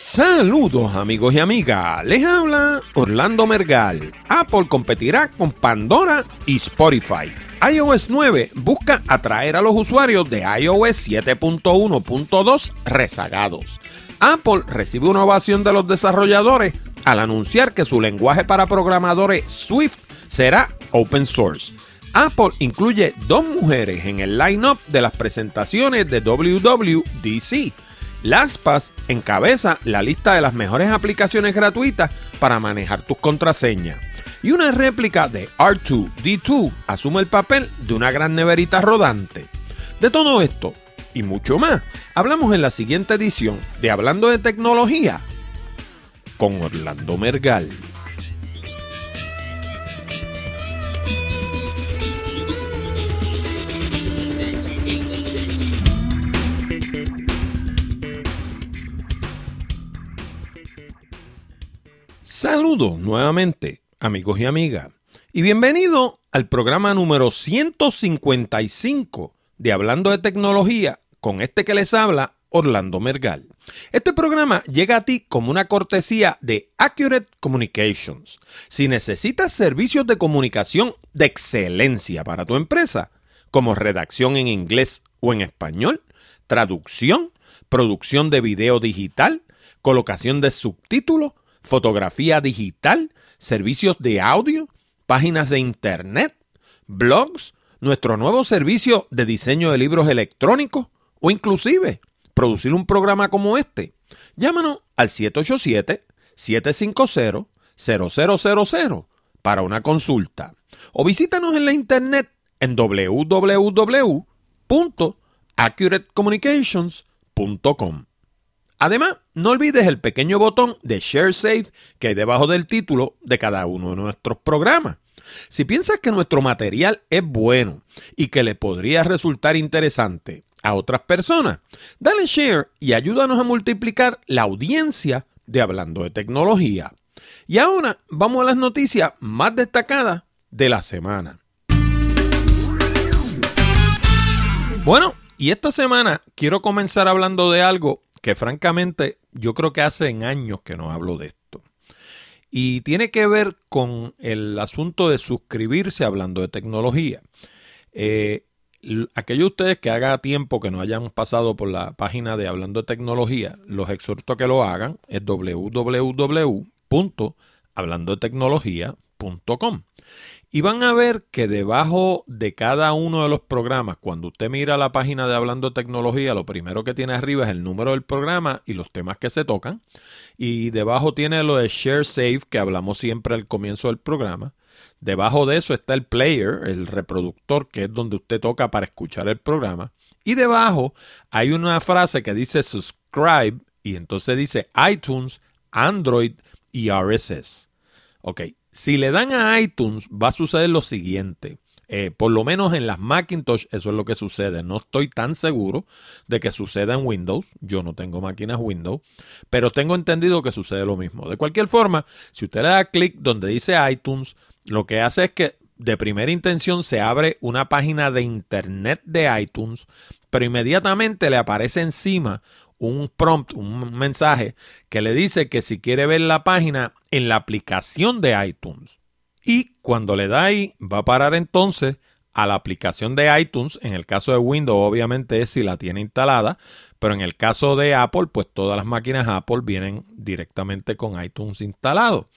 Saludos amigos y amigas, les habla Orlando Mergal. Apple competirá con Pandora y Spotify. iOS 9 busca atraer a los usuarios de iOS 7.1.2 rezagados. Apple recibe una ovación de los desarrolladores al anunciar que su lenguaje para programadores Swift será open source. Apple incluye dos mujeres en el line-up de las presentaciones de WWDC. LastPass encabeza la lista de las mejores aplicaciones gratuitas para manejar tus contraseñas. Y una réplica de R2D2 asume el papel de una gran neverita rodante. De todo esto y mucho más, hablamos en la siguiente edición de Hablando de Tecnología con Orlando Mergal. Saludos nuevamente, amigos y amigas, y bienvenido al programa número 155 de Hablando de Tecnología con este que les habla, Orlando Mergal. Este programa llega a ti como una cortesía de Accurate Communications. Si necesitas servicios de comunicación de excelencia para tu empresa, como redacción en inglés o en español, traducción, producción de video digital, colocación de subtítulos, fotografía digital, servicios de audio, páginas de internet, blogs, nuestro nuevo servicio de diseño de libros electrónicos o inclusive producir un programa como este. Llámanos al 787-750-0000 para una consulta o visítanos en la internet en www.accuratecommunications.com. Además, no olvides el pequeño botón de Share Save que hay debajo del título de cada uno de nuestros programas. Si piensas que nuestro material es bueno y que le podría resultar interesante a otras personas, dale share y ayúdanos a multiplicar la audiencia de Hablando de Tecnología. Y ahora vamos a las noticias más destacadas de la semana. Bueno, y esta semana quiero comenzar hablando de algo que francamente yo creo que hace años que no hablo de esto. Y tiene que ver con el asunto de suscribirse hablando de tecnología. Eh, aquellos de ustedes que haga tiempo que no hayan pasado por la página de Hablando de Tecnología, los exhorto a que lo hagan. Es www.hablandodetecnología.com. Y van a ver que debajo de cada uno de los programas, cuando usted mira la página de Hablando Tecnología, lo primero que tiene arriba es el número del programa y los temas que se tocan. Y debajo tiene lo de Share Save, que hablamos siempre al comienzo del programa. Debajo de eso está el player, el reproductor, que es donde usted toca para escuchar el programa. Y debajo hay una frase que dice subscribe y entonces dice iTunes, Android y RSS. Ok, si le dan a iTunes, va a suceder lo siguiente. Eh, por lo menos en las Macintosh eso es lo que sucede. No estoy tan seguro de que suceda en Windows. Yo no tengo máquinas Windows, pero tengo entendido que sucede lo mismo. De cualquier forma, si usted le da clic donde dice iTunes, lo que hace es que de primera intención se abre una página de internet de iTunes, pero inmediatamente le aparece encima un prompt, un mensaje que le dice que si quiere ver la página en la aplicación de iTunes. Y cuando le da ahí, va a parar entonces a la aplicación de iTunes. En el caso de Windows, obviamente es si la tiene instalada, pero en el caso de Apple, pues todas las máquinas Apple vienen directamente con iTunes instalado.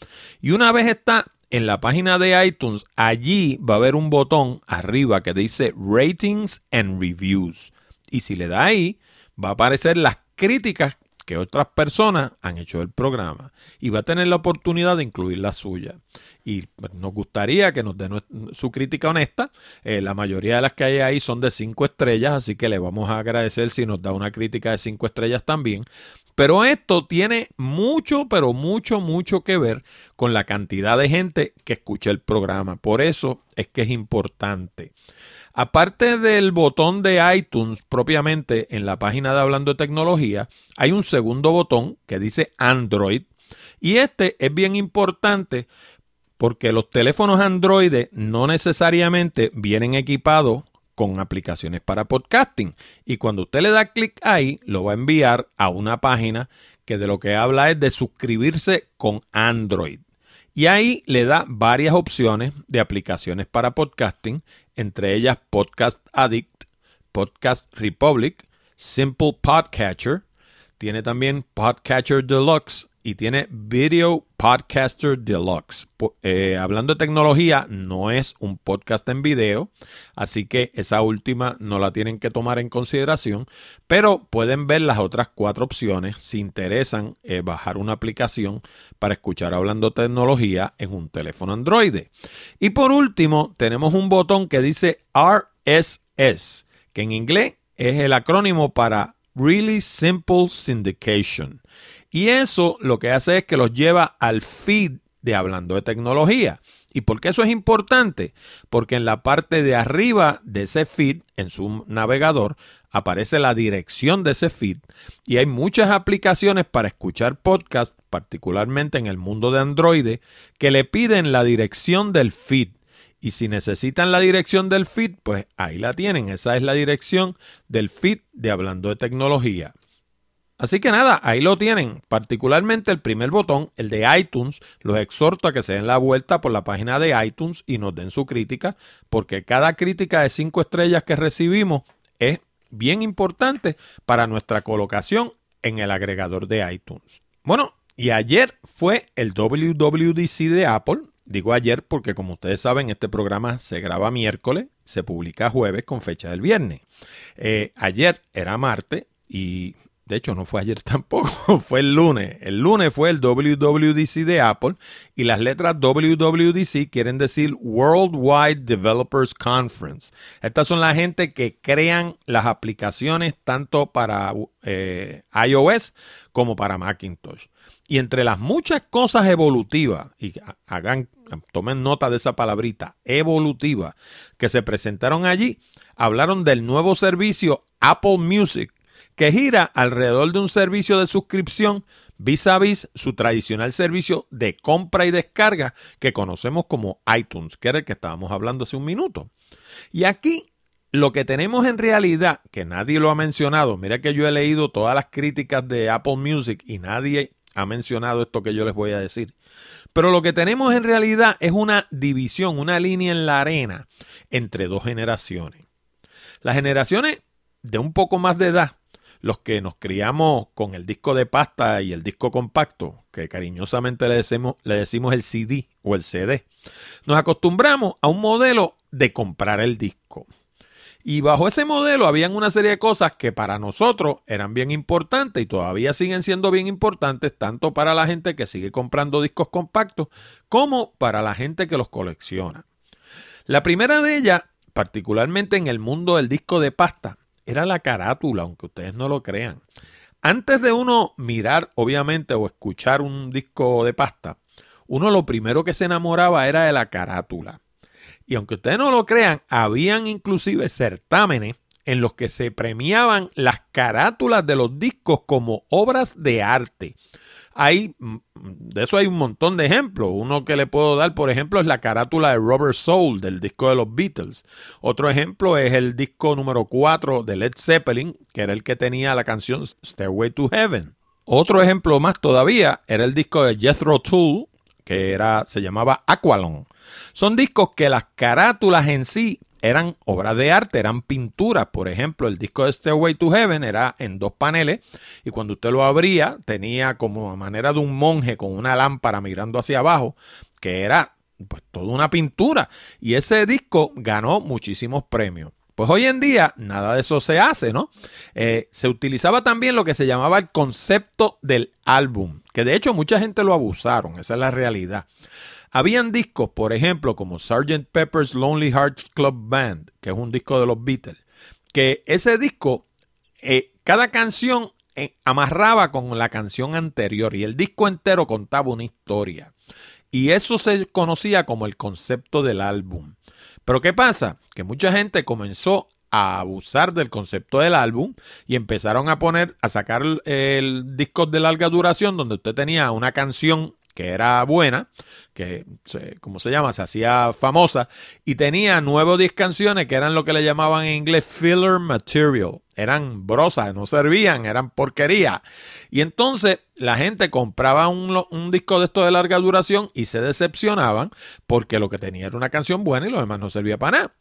Y una vez está en la página de iTunes, allí va a haber un botón arriba que dice Ratings and Reviews. Y si le da ahí, va a aparecer las críticas que otras personas han hecho del programa y va a tener la oportunidad de incluir la suya. Y pues, nos gustaría que nos dé su crítica honesta. Eh, la mayoría de las que hay ahí son de cinco estrellas, así que le vamos a agradecer si nos da una crítica de cinco estrellas también. Pero esto tiene mucho, pero mucho, mucho que ver con la cantidad de gente que escucha el programa. Por eso es que es importante. Aparte del botón de iTunes propiamente en la página de Hablando de Tecnología, hay un segundo botón que dice Android. Y este es bien importante porque los teléfonos Android no necesariamente vienen equipados con aplicaciones para podcasting. Y cuando usted le da clic ahí, lo va a enviar a una página que de lo que habla es de suscribirse con Android. Y ahí le da varias opciones de aplicaciones para podcasting, entre ellas Podcast Addict, Podcast Republic, Simple Podcatcher, tiene también Podcatcher Deluxe y tiene Video Podcaster Deluxe. Eh, hablando de tecnología, no es un podcast en video, así que esa última no la tienen que tomar en consideración, pero pueden ver las otras cuatro opciones si interesan eh, bajar una aplicación para escuchar hablando tecnología en un teléfono Android. Y por último, tenemos un botón que dice RSS, que en inglés es el acrónimo para Really Simple Syndication. Y eso lo que hace es que los lleva al feed de Hablando de Tecnología. ¿Y por qué eso es importante? Porque en la parte de arriba de ese feed, en su navegador, aparece la dirección de ese feed y hay muchas aplicaciones para escuchar podcast, particularmente en el mundo de Android, que le piden la dirección del feed. Y si necesitan la dirección del feed, pues ahí la tienen. Esa es la dirección del feed de Hablando de Tecnología. Así que nada, ahí lo tienen. Particularmente el primer botón, el de iTunes, los exhorto a que se den la vuelta por la página de iTunes y nos den su crítica, porque cada crítica de cinco estrellas que recibimos es bien importante para nuestra colocación en el agregador de iTunes. Bueno, y ayer fue el WWDC de Apple. Digo ayer porque como ustedes saben, este programa se graba miércoles, se publica jueves con fecha del viernes. Eh, ayer era martes y de hecho, no fue ayer tampoco, fue el lunes. El lunes fue el WWDC de Apple y las letras WWDC quieren decir Worldwide Developers Conference. Estas son la gente que crean las aplicaciones tanto para eh, iOS como para Macintosh. Y entre las muchas cosas evolutivas, y hagan, tomen nota de esa palabrita, evolutiva, que se presentaron allí, hablaron del nuevo servicio Apple Music que gira alrededor de un servicio de suscripción vis a vis su tradicional servicio de compra y descarga que conocemos como iTunes, que era el que estábamos hablando hace un minuto. Y aquí lo que tenemos en realidad, que nadie lo ha mencionado, mira que yo he leído todas las críticas de Apple Music y nadie ha mencionado esto que yo les voy a decir. Pero lo que tenemos en realidad es una división, una línea en la arena entre dos generaciones. Las generaciones de un poco más de edad los que nos criamos con el disco de pasta y el disco compacto, que cariñosamente le decimos, el CD o el CD, nos acostumbramos a un modelo de comprar el disco. Y bajo ese modelo habían una serie de cosas que para nosotros eran bien importantes y todavía siguen siendo bien importantes, tanto para la gente que sigue comprando discos compactos como para la gente que los colecciona. La primera de ellas, particularmente en el mundo del disco de pasta, era la carátula, aunque ustedes no lo crean. Antes de uno mirar, obviamente, o escuchar un disco de pasta, uno lo primero que se enamoraba era de la carátula. Y aunque ustedes no lo crean, habían inclusive certámenes en los que se premiaban las carátulas de los discos como obras de arte. Hay, mm, de eso hay un montón de ejemplos. Uno que le puedo dar, por ejemplo, es la carátula de Robert Soul del disco de los Beatles. Otro ejemplo es el disco número 4 de Led Zeppelin, que era el que tenía la canción Stairway to Heaven. Otro ejemplo más todavía era el disco de Jethro Tull, que era, se llamaba Aqualon. Son discos que las carátulas en sí eran obras de arte, eran pinturas. Por ejemplo, el disco de Stairway to Heaven era en dos paneles y cuando usted lo abría tenía como manera de un monje con una lámpara mirando hacia abajo, que era pues toda una pintura. Y ese disco ganó muchísimos premios. Pues hoy en día nada de eso se hace, ¿no? Eh, se utilizaba también lo que se llamaba el concepto del álbum, que de hecho mucha gente lo abusaron, esa es la realidad. Habían discos, por ejemplo, como Sgt. Pepper's Lonely Hearts Club Band, que es un disco de los Beatles, que ese disco, eh, cada canción eh, amarraba con la canción anterior y el disco entero contaba una historia. Y eso se conocía como el concepto del álbum. Pero ¿qué pasa? Que mucha gente comenzó a abusar del concepto del álbum y empezaron a poner, a sacar el, el disco de larga duración donde usted tenía una canción que era buena, que, ¿cómo se llama? Se hacía famosa, y tenía nueve o diez canciones que eran lo que le llamaban en inglés filler material. Eran brosas, no servían, eran porquería. Y entonces la gente compraba un, un disco de esto de larga duración y se decepcionaban porque lo que tenía era una canción buena y lo demás no servía para nada.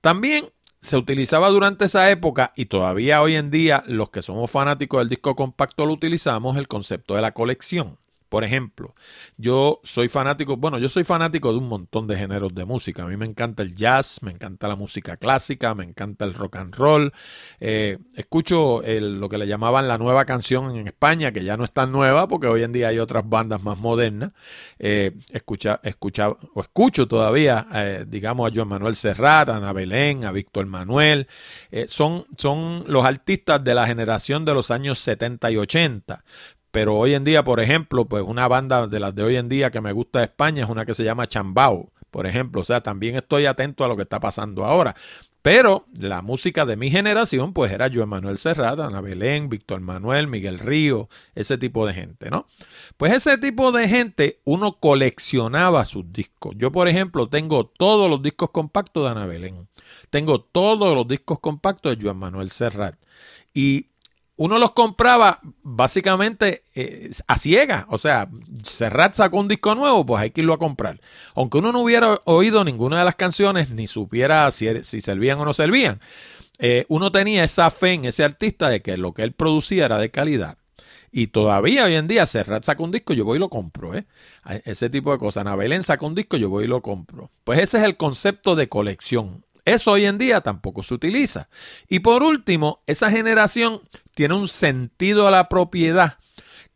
También se utilizaba durante esa época y todavía hoy en día los que somos fanáticos del disco compacto lo utilizamos el concepto de la colección. Por ejemplo, yo soy fanático, bueno, yo soy fanático de un montón de géneros de música. A mí me encanta el jazz, me encanta la música clásica, me encanta el rock and roll. Eh, escucho lo que le llamaban la nueva canción en España, que ya no es tan nueva porque hoy en día hay otras bandas más modernas. Eh, escucha, o escucho todavía, eh, digamos, a Joan Manuel Serrat, a Ana Belén, a Víctor Manuel. son, son los artistas de la generación de los años 70 y 80. Pero hoy en día, por ejemplo, pues una banda de las de hoy en día que me gusta de España es una que se llama Chambao, por ejemplo. O sea, también estoy atento a lo que está pasando ahora. Pero la música de mi generación, pues era Joan Manuel Serrat, Ana Belén, Víctor Manuel, Miguel Río, ese tipo de gente, ¿no? Pues ese tipo de gente, uno coleccionaba sus discos. Yo, por ejemplo, tengo todos los discos compactos de Ana Belén. Tengo todos los discos compactos de Joan Manuel Serrat. Y uno los compraba básicamente eh, a ciega. O sea, Serrat sacó un disco nuevo, pues hay que irlo a comprar. Aunque uno no hubiera oído ninguna de las canciones, ni supiera si, si servían o no servían, eh, uno tenía esa fe en ese artista de que lo que él producía era de calidad. Y todavía hoy en día Serrat saca un disco, yo voy y lo compro. ¿eh? Ese tipo de cosas. Ana saca un disco, yo voy y lo compro. Pues ese es el concepto de colección. Eso hoy en día tampoco se utiliza. Y por último, esa generación tiene un sentido a la propiedad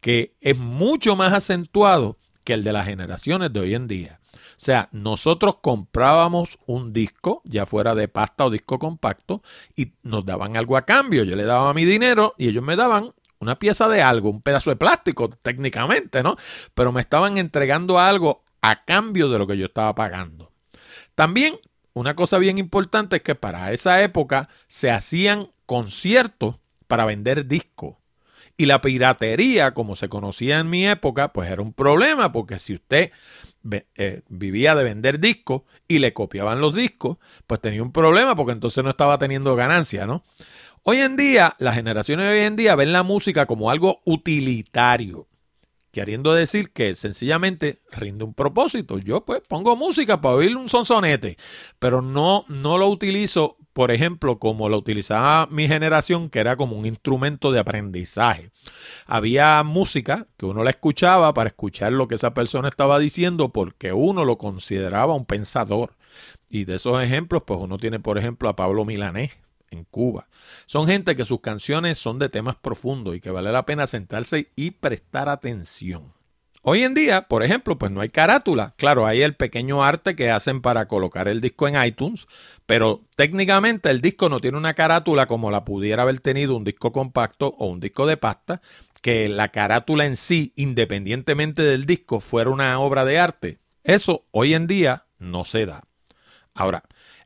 que es mucho más acentuado que el de las generaciones de hoy en día. O sea, nosotros comprábamos un disco, ya fuera de pasta o disco compacto, y nos daban algo a cambio. Yo le daba mi dinero y ellos me daban una pieza de algo, un pedazo de plástico técnicamente, ¿no? Pero me estaban entregando algo a cambio de lo que yo estaba pagando. También una cosa bien importante es que para esa época se hacían conciertos para vender discos. Y la piratería, como se conocía en mi época, pues era un problema, porque si usted eh, vivía de vender discos y le copiaban los discos, pues tenía un problema, porque entonces no estaba teniendo ganancia, ¿no? Hoy en día, las generaciones de hoy en día ven la música como algo utilitario queriendo decir que sencillamente rinde un propósito. Yo pues pongo música para oír un sonsonete, pero no, no lo utilizo, por ejemplo, como lo utilizaba mi generación, que era como un instrumento de aprendizaje. Había música que uno la escuchaba para escuchar lo que esa persona estaba diciendo porque uno lo consideraba un pensador. Y de esos ejemplos, pues uno tiene, por ejemplo, a Pablo Milanés, Cuba. Son gente que sus canciones son de temas profundos y que vale la pena sentarse y prestar atención. Hoy en día, por ejemplo, pues no hay carátula. Claro, hay el pequeño arte que hacen para colocar el disco en iTunes, pero técnicamente el disco no tiene una carátula como la pudiera haber tenido un disco compacto o un disco de pasta, que la carátula en sí, independientemente del disco, fuera una obra de arte. Eso hoy en día no se da. Ahora,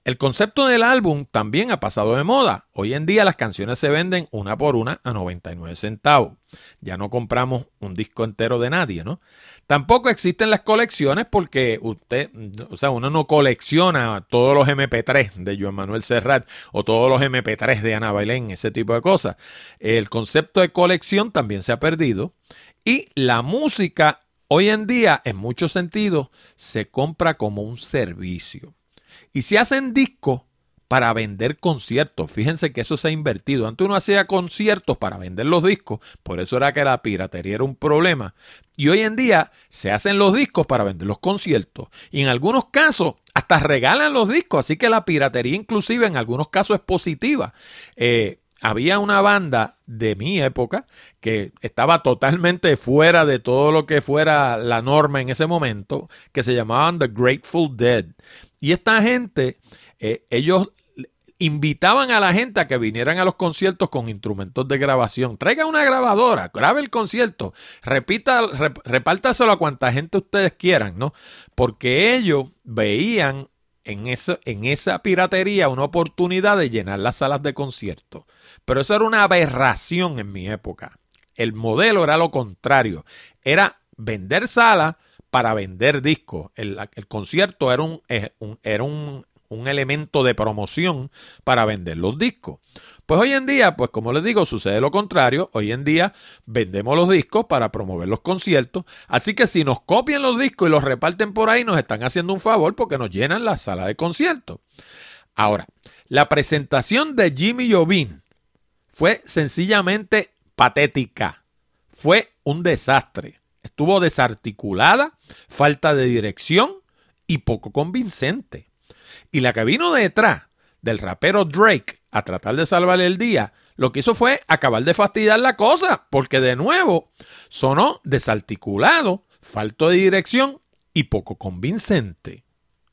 el concepto del álbum también ha pasado de moda. Hoy en día las canciones se venden una por una a 99 centavos. Ya no compramos un disco entero de nadie, ¿no? Tampoco existen las colecciones porque usted, o sea, uno no colecciona todos los MP3 de Joan Manuel Serrat o todos los MP3 de Ana Bailén, ese tipo de cosas. El concepto de colección también se ha perdido y la música hoy en día, en muchos sentidos, se compra como un servicio. Y se hacen discos para vender conciertos. Fíjense que eso se ha invertido. Antes uno hacía conciertos para vender los discos, por eso era que la piratería era un problema. Y hoy en día se hacen los discos para vender los conciertos. Y en algunos casos hasta regalan los discos, así que la piratería inclusive en algunos casos es positiva. Eh, había una banda de mi época que estaba totalmente fuera de todo lo que fuera la norma en ese momento, que se llamaban The Grateful Dead. Y esta gente, eh, ellos invitaban a la gente a que vinieran a los conciertos con instrumentos de grabación. Traiga una grabadora, grabe el concierto, repita, repártaselo a cuanta gente ustedes quieran, ¿no? Porque ellos veían en, eso, en esa piratería una oportunidad de llenar las salas de conciertos. Pero eso era una aberración en mi época. El modelo era lo contrario. Era vender salas para vender discos. El, concierto era, un, era un, un elemento de promoción para vender los discos. Pues hoy en día, pues como les digo, sucede lo contrario. Hoy en día vendemos los discos para promover los conciertos. Así que si nos copian los discos y los reparten por ahí, nos están haciendo un favor porque nos llenan la sala de conciertos. Ahora, la presentación de Jimmy Jovin fue sencillamente patética. Fue un desastre. Estuvo desarticulada, falta de dirección y poco convincente. Y la que vino detrás del rapero Drake a tratar de salvarle el día, lo que hizo fue acabar de fastidiar la cosa, porque de nuevo sonó desarticulado, falto de dirección y poco convincente.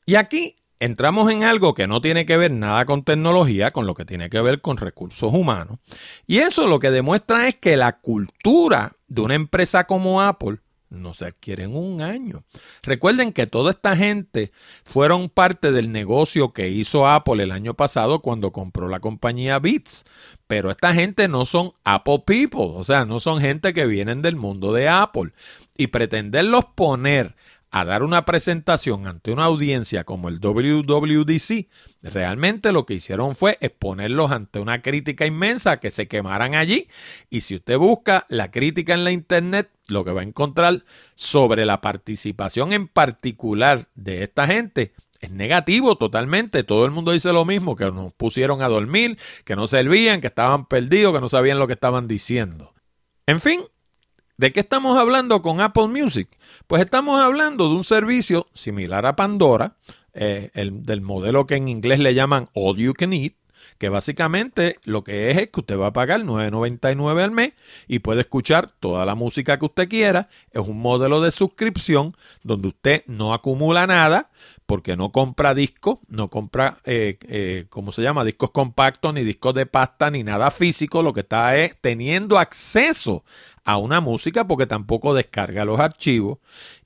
Y aquí entramos en algo que no tiene que ver nada con tecnología, con lo que tiene que ver con recursos humanos. Y eso lo que demuestra es que la cultura de una empresa como Apple no se adquiere en un año. Recuerden que toda esta gente fueron parte del negocio que hizo Apple el año pasado cuando compró la compañía Beats. Pero esta gente no son Apple people, o sea, no son gente que vienen del mundo de Apple. Y pretenderlos poner a dar una presentación ante una audiencia como el WWDC, realmente lo que hicieron fue exponerlos ante una crítica inmensa que se quemaran allí. Y si usted busca la crítica en la internet, lo que va a encontrar sobre la participación en particular de esta gente es negativo totalmente. Todo el mundo dice lo mismo, que nos pusieron a dormir, que no servían, que estaban perdidos, que no sabían lo que estaban diciendo. En fin, ¿De qué estamos hablando con Apple Music? Pues estamos hablando de un servicio similar a Pandora, eh, el, del modelo que en inglés le llaman All You Can Eat, que básicamente lo que es es que usted va a pagar 9.99 al mes y puede escuchar toda la música que usted quiera. Es un modelo de suscripción donde usted no acumula nada porque no compra discos, no compra, eh, eh, ¿cómo se llama? Discos compactos, ni discos de pasta, ni nada físico. Lo que está es teniendo acceso a una música porque tampoco descarga los archivos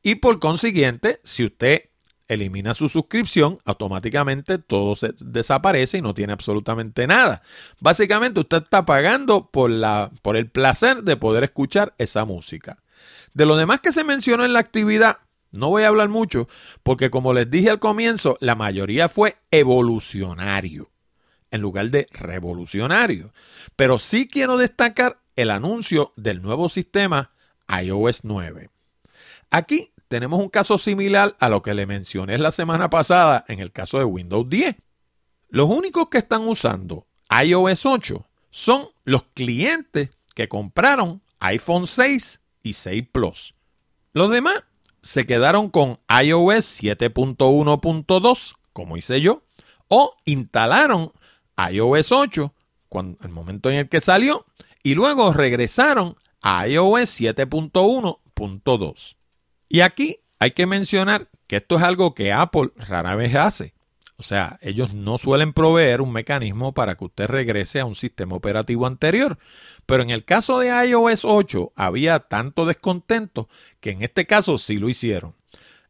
y por consiguiente, si usted elimina su suscripción, automáticamente todo se desaparece y no tiene absolutamente nada. Básicamente usted está pagando por, la, por el placer de poder escuchar esa música. De lo demás que se mencionó en la actividad, no voy a hablar mucho porque como les dije al comienzo, la mayoría fue evolucionario en lugar de revolucionario. Pero sí quiero destacar el anuncio del nuevo sistema iOS 9. Aquí tenemos un caso similar a lo que le mencioné la semana pasada en el caso de Windows 10. Los únicos que están usando iOS 8 son los clientes que compraron iPhone 6 y 6 Plus. Los demás se quedaron con iOS 7.1.2, como hice yo, o instalaron iOS 8 cuando, el momento en el que salió y luego regresaron a iOS 7.1.2. Y aquí hay que mencionar que esto es algo que Apple rara vez hace. O sea, ellos no suelen proveer un mecanismo para que usted regrese a un sistema operativo anterior. Pero en el caso de iOS 8 había tanto descontento que en este caso sí lo hicieron.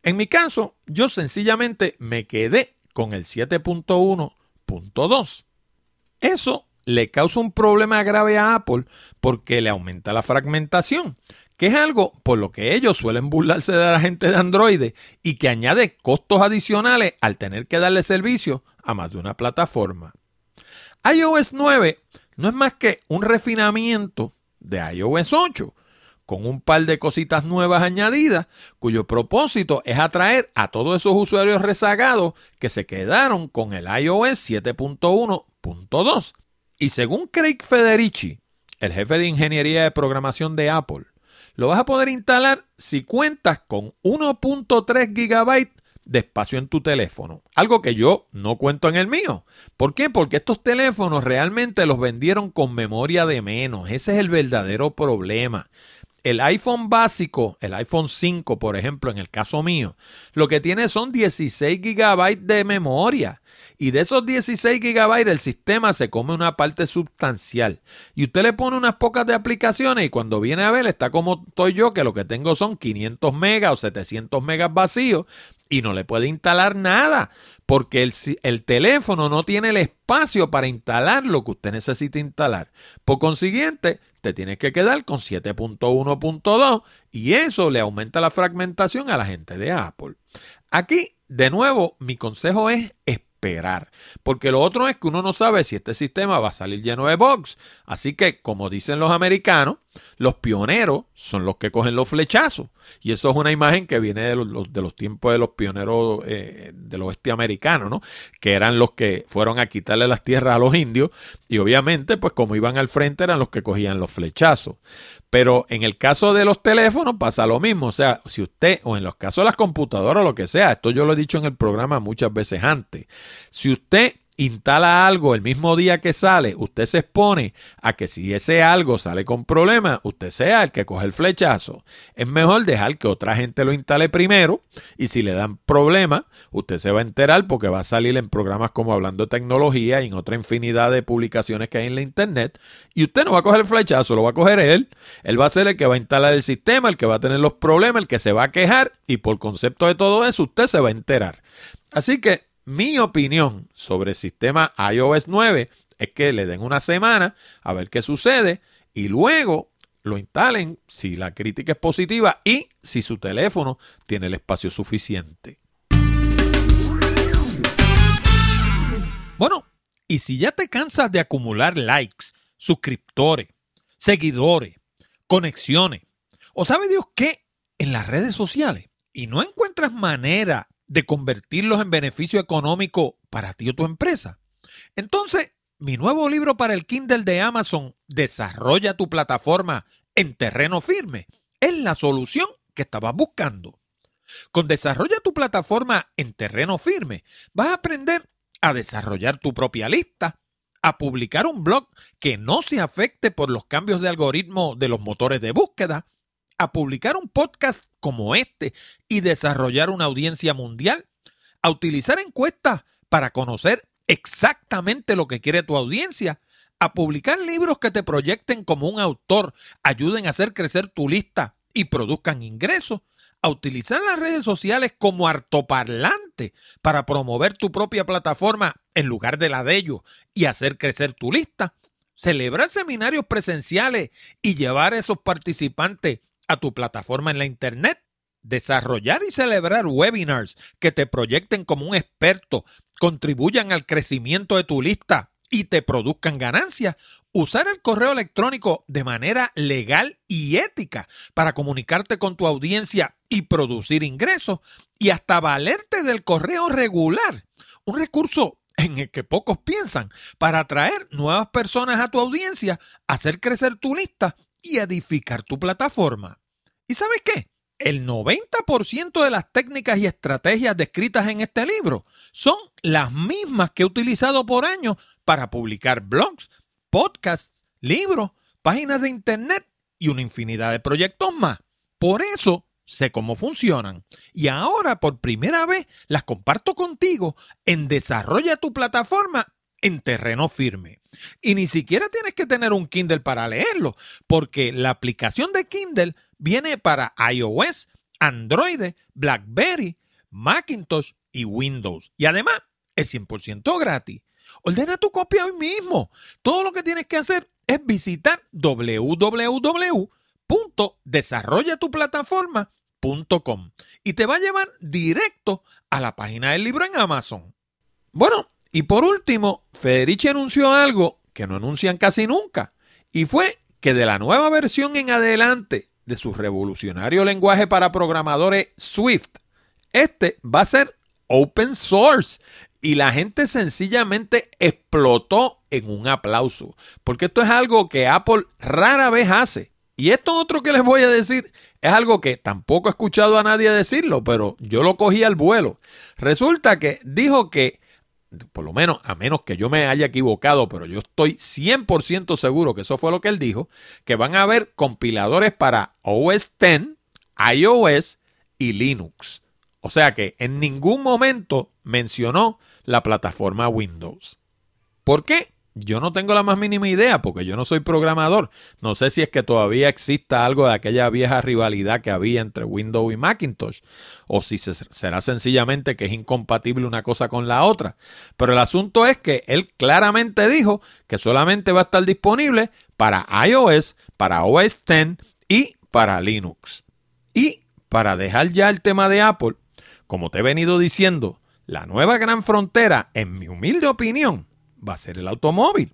En mi caso, yo sencillamente me quedé con el 7.1.2. Eso le causa un problema grave a Apple porque le aumenta la fragmentación, que es algo por lo que ellos suelen burlarse de la gente de Android y que añade costos adicionales al tener que darle servicio a más de una plataforma. iOS 9 no es más que un refinamiento de iOS 8, con un par de cositas nuevas añadidas, cuyo propósito es atraer a todos esos usuarios rezagados que se quedaron con el iOS 7.1.2 y según Craig Federici, el jefe de ingeniería de programación de Apple, lo vas a poder instalar si cuentas con 1.3 GB de espacio en tu teléfono. Algo que yo no cuento en el mío. ¿Por qué? Porque estos teléfonos realmente los vendieron con memoria de menos. Ese es el verdadero problema. El iPhone básico, el iPhone 5, por ejemplo, en el caso mío, lo que tiene son 16 GB de memoria. Y de esos 16 GB el sistema se come una parte sustancial. Y usted le pone unas pocas de aplicaciones y cuando viene a ver está como estoy yo, que lo que tengo son 500 megas o 700 megas vacíos. y no le puede instalar nada porque el, el, teléfono no tiene el espacio para instalar lo que usted necesita instalar. Por consiguiente, te tienes que quedar con 7.1.2 y eso le aumenta la fragmentación a la gente de Apple. Aquí, de nuevo, mi consejo es. Porque lo otro es que uno no sabe si este sistema va a salir lleno de bugs. Así que, como dicen los americanos, los pioneros son los que cogen los flechazos. Y eso es una imagen que viene de los, de los tiempos de los pioneros eh, del oeste americano, ¿no? Que eran los que fueron a quitarle las tierras a los indios. Y obviamente, pues como iban al frente, eran los que cogían los flechazos. Pero en el caso de los teléfonos pasa lo mismo. O sea, si usted, o en los casos de las computadoras o lo que sea, esto yo lo he dicho en el programa muchas veces antes. Si usted instala algo el mismo día que sale, usted se expone a que si ese algo sale con problemas, usted sea el que coge el flechazo. Es mejor dejar que otra gente lo instale primero y si le dan problemas, usted se va a enterar porque va a salir en programas como Hablando de Tecnología y en otra infinidad de publicaciones que hay en la internet y usted no va a coger el flechazo, lo va a coger él. Él va a ser el que va a instalar el sistema, el que va a tener los problemas, el que se va a quejar y por concepto de todo eso usted se va a enterar. Así que mi opinión sobre el sistema iOS 9 es que le den una semana a ver qué sucede y luego lo instalen si la crítica es positiva y si su teléfono tiene el espacio suficiente. Bueno, y si ya te cansas de acumular likes, suscriptores, seguidores, conexiones, o sabe Dios qué, en las redes sociales, y no encuentras manera de convertirlos en beneficio económico para ti o tu empresa. Entonces, mi nuevo libro para el Kindle de Amazon, Desarrolla tu plataforma en terreno firme, es la solución que estabas buscando. Con Desarrolla tu plataforma en terreno firme, vas a aprender a desarrollar tu propia lista, a publicar un blog que no se afecte por los cambios de algoritmo de los motores de búsqueda, a publicar un podcast como este y desarrollar una audiencia mundial, a utilizar encuestas para conocer exactamente lo que quiere tu audiencia, a publicar libros que te proyecten como un autor, ayuden a hacer crecer tu lista y produzcan ingresos, a utilizar las redes sociales como artoparlante para promover tu propia plataforma en lugar de la de ellos y hacer crecer tu lista, celebrar seminarios presenciales y llevar a esos participantes a tu plataforma en la Internet, desarrollar y celebrar webinars que te proyecten como un experto, contribuyan al crecimiento de tu lista y te produzcan ganancias, usar el correo electrónico de manera legal y ética para comunicarte con tu audiencia y producir ingresos y hasta valerte del correo regular, un recurso en el que pocos piensan para atraer nuevas personas a tu audiencia, hacer crecer tu lista y edificar tu plataforma. ¿Y sabes qué? El 90% de las técnicas y estrategias descritas en este libro son las mismas que he utilizado por años para publicar blogs, podcasts, libros, páginas de internet y una infinidad de proyectos más. Por eso sé cómo funcionan. Y ahora por primera vez las comparto contigo en Desarrolla tu plataforma en terreno firme. Y ni siquiera tienes que tener un Kindle para leerlo, porque la aplicación de Kindle viene para iOS, Android, BlackBerry, Macintosh y Windows. Y además es 100% gratis. Ordena tu copia hoy mismo. Todo lo que tienes que hacer es visitar www.desarrollatuplataforma.com y te va a llevar directo a la página del libro en Amazon. Bueno, y por último, Federici anunció algo que no anuncian casi nunca, y fue que de la nueva versión en adelante de su revolucionario lenguaje para programadores Swift, este va a ser open source. Y la gente sencillamente explotó en un aplauso, porque esto es algo que Apple rara vez hace. Y esto otro que les voy a decir es algo que tampoco he escuchado a nadie decirlo, pero yo lo cogí al vuelo. Resulta que dijo que por lo menos, a menos que yo me haya equivocado, pero yo estoy 100% seguro que eso fue lo que él dijo, que van a haber compiladores para OS X, iOS y Linux. O sea que en ningún momento mencionó la plataforma Windows. ¿Por qué? Yo no tengo la más mínima idea porque yo no soy programador. No sé si es que todavía exista algo de aquella vieja rivalidad que había entre Windows y Macintosh o si será sencillamente que es incompatible una cosa con la otra. Pero el asunto es que él claramente dijo que solamente va a estar disponible para iOS, para OS X y para Linux. Y para dejar ya el tema de Apple, como te he venido diciendo, la nueva gran frontera, en mi humilde opinión, va a ser el automóvil.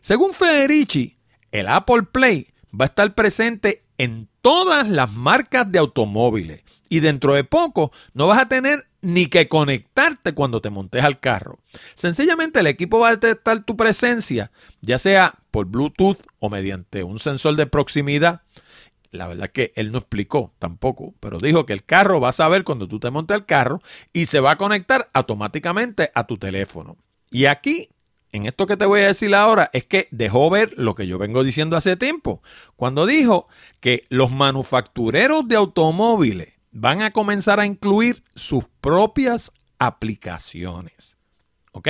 Según Federici, el Apple Play va a estar presente en todas las marcas de automóviles y dentro de poco no vas a tener ni que conectarte cuando te montes al carro. Sencillamente el equipo va a detectar tu presencia, ya sea por Bluetooth o mediante un sensor de proximidad. La verdad que él no explicó tampoco, pero dijo que el carro va a saber cuando tú te montes al carro y se va a conectar automáticamente a tu teléfono. Y aquí en esto que te voy a decir ahora es que dejó ver lo que yo vengo diciendo hace tiempo, cuando dijo que los manufactureros de automóviles van a comenzar a incluir sus propias aplicaciones. ¿Ok?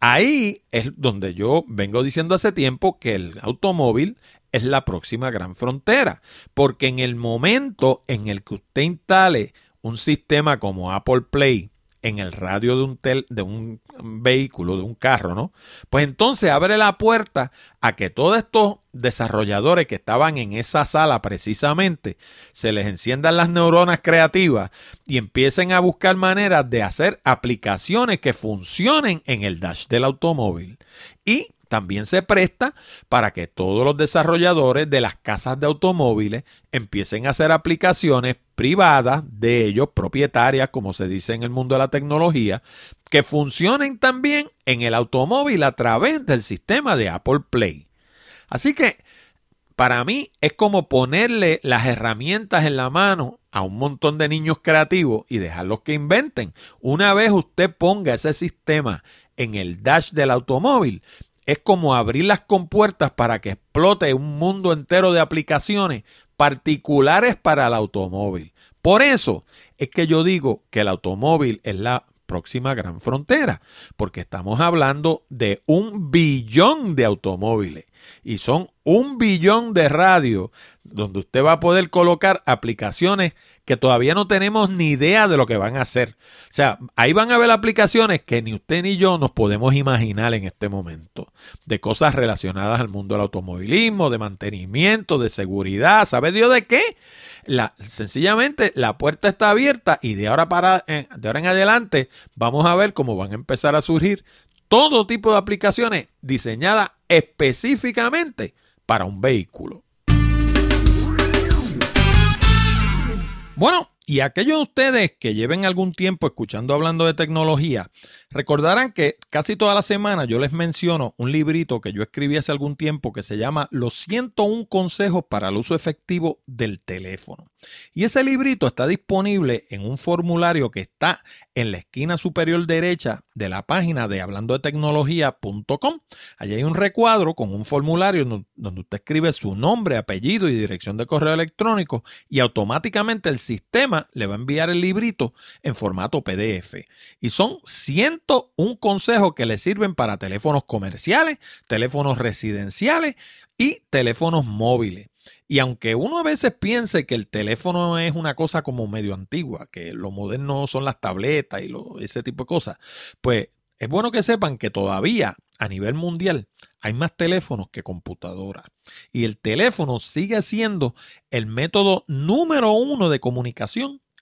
Ahí es donde yo vengo diciendo hace tiempo que el automóvil es la próxima gran frontera, porque en el momento en el que usted instale un sistema como Apple Play, en el radio de un, tel, de un vehículo, de un carro, ¿no? Pues entonces abre la puerta a que todos estos desarrolladores que estaban en esa sala precisamente se les enciendan las neuronas creativas y empiecen a buscar maneras de hacer aplicaciones que funcionen en el dash del automóvil. Y también se presta para que todos los desarrolladores de las casas de automóviles empiecen a hacer aplicaciones privadas de ellos, propietarias, como se dice en el mundo de la tecnología, que funcionen también en el automóvil a través del sistema de Apple Play. Así que para mí es como ponerle las herramientas en la mano a un montón de niños creativos y dejarlos que inventen. Una vez usted ponga ese sistema en el dash del automóvil, es como abrir las compuertas para que explote un mundo entero de aplicaciones particulares para el automóvil. Por eso es que yo digo que el automóvil es la próxima gran frontera, porque estamos hablando de un billón de automóviles y son un billón de radios donde usted va a poder colocar aplicaciones que todavía no tenemos ni idea de lo que van a hacer. O sea, ahí van a ver aplicaciones que ni usted ni yo nos podemos imaginar en este momento, de cosas relacionadas al mundo del automovilismo, de mantenimiento, de seguridad, ¿sabe Dios de qué? La, sencillamente la puerta está abierta y de ahora, para, eh, de ahora en adelante vamos a ver cómo van a empezar a surgir todo tipo de aplicaciones diseñadas específicamente para un vehículo. Bueno, y aquellos de ustedes que lleven algún tiempo escuchando hablando de tecnología, recordarán que casi toda la semana yo les menciono un librito que yo escribí hace algún tiempo que se llama Los 101 consejos para el uso efectivo del teléfono. Y ese librito está disponible en un formulario que está en la esquina superior derecha de la página de hablando de tecnología.com. Allí hay un recuadro con un formulario donde usted escribe su nombre, apellido y dirección de correo electrónico y automáticamente el sistema le va a enviar el librito en formato PDF. Y son 101 consejos que le sirven para teléfonos comerciales, teléfonos residenciales y teléfonos móviles. Y aunque uno a veces piense que el teléfono es una cosa como medio antigua, que lo moderno son las tabletas y ese tipo de cosas, pues es bueno que sepan que todavía a nivel mundial hay más teléfonos que computadoras. Y el teléfono sigue siendo el método número uno de comunicación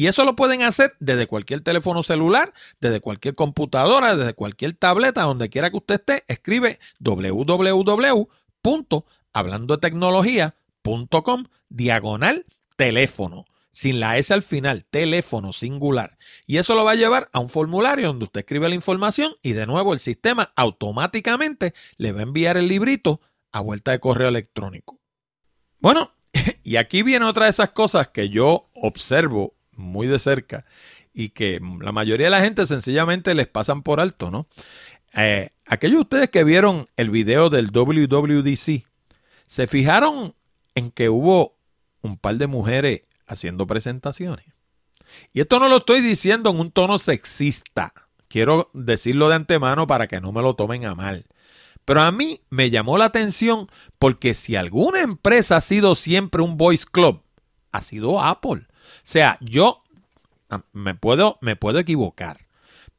Y eso lo pueden hacer desde cualquier teléfono celular, desde cualquier computadora, desde cualquier tableta, donde quiera que usted esté. Escribe www.hablandotecnología.com diagonal teléfono. Sin la S al final, teléfono singular. Y eso lo va a llevar a un formulario donde usted escribe la información y de nuevo el sistema automáticamente le va a enviar el librito a vuelta de correo electrónico. Bueno, y aquí viene otra de esas cosas que yo observo muy de cerca y que la mayoría de la gente sencillamente les pasan por alto, ¿no? Eh, aquellos de ustedes que vieron el video del WWDC, se fijaron en que hubo un par de mujeres haciendo presentaciones. Y esto no lo estoy diciendo en un tono sexista. Quiero decirlo de antemano para que no me lo tomen a mal. Pero a mí me llamó la atención porque si alguna empresa ha sido siempre un voice club, ha sido Apple. Sea, yo ah, me puedo, me puedo equivocar.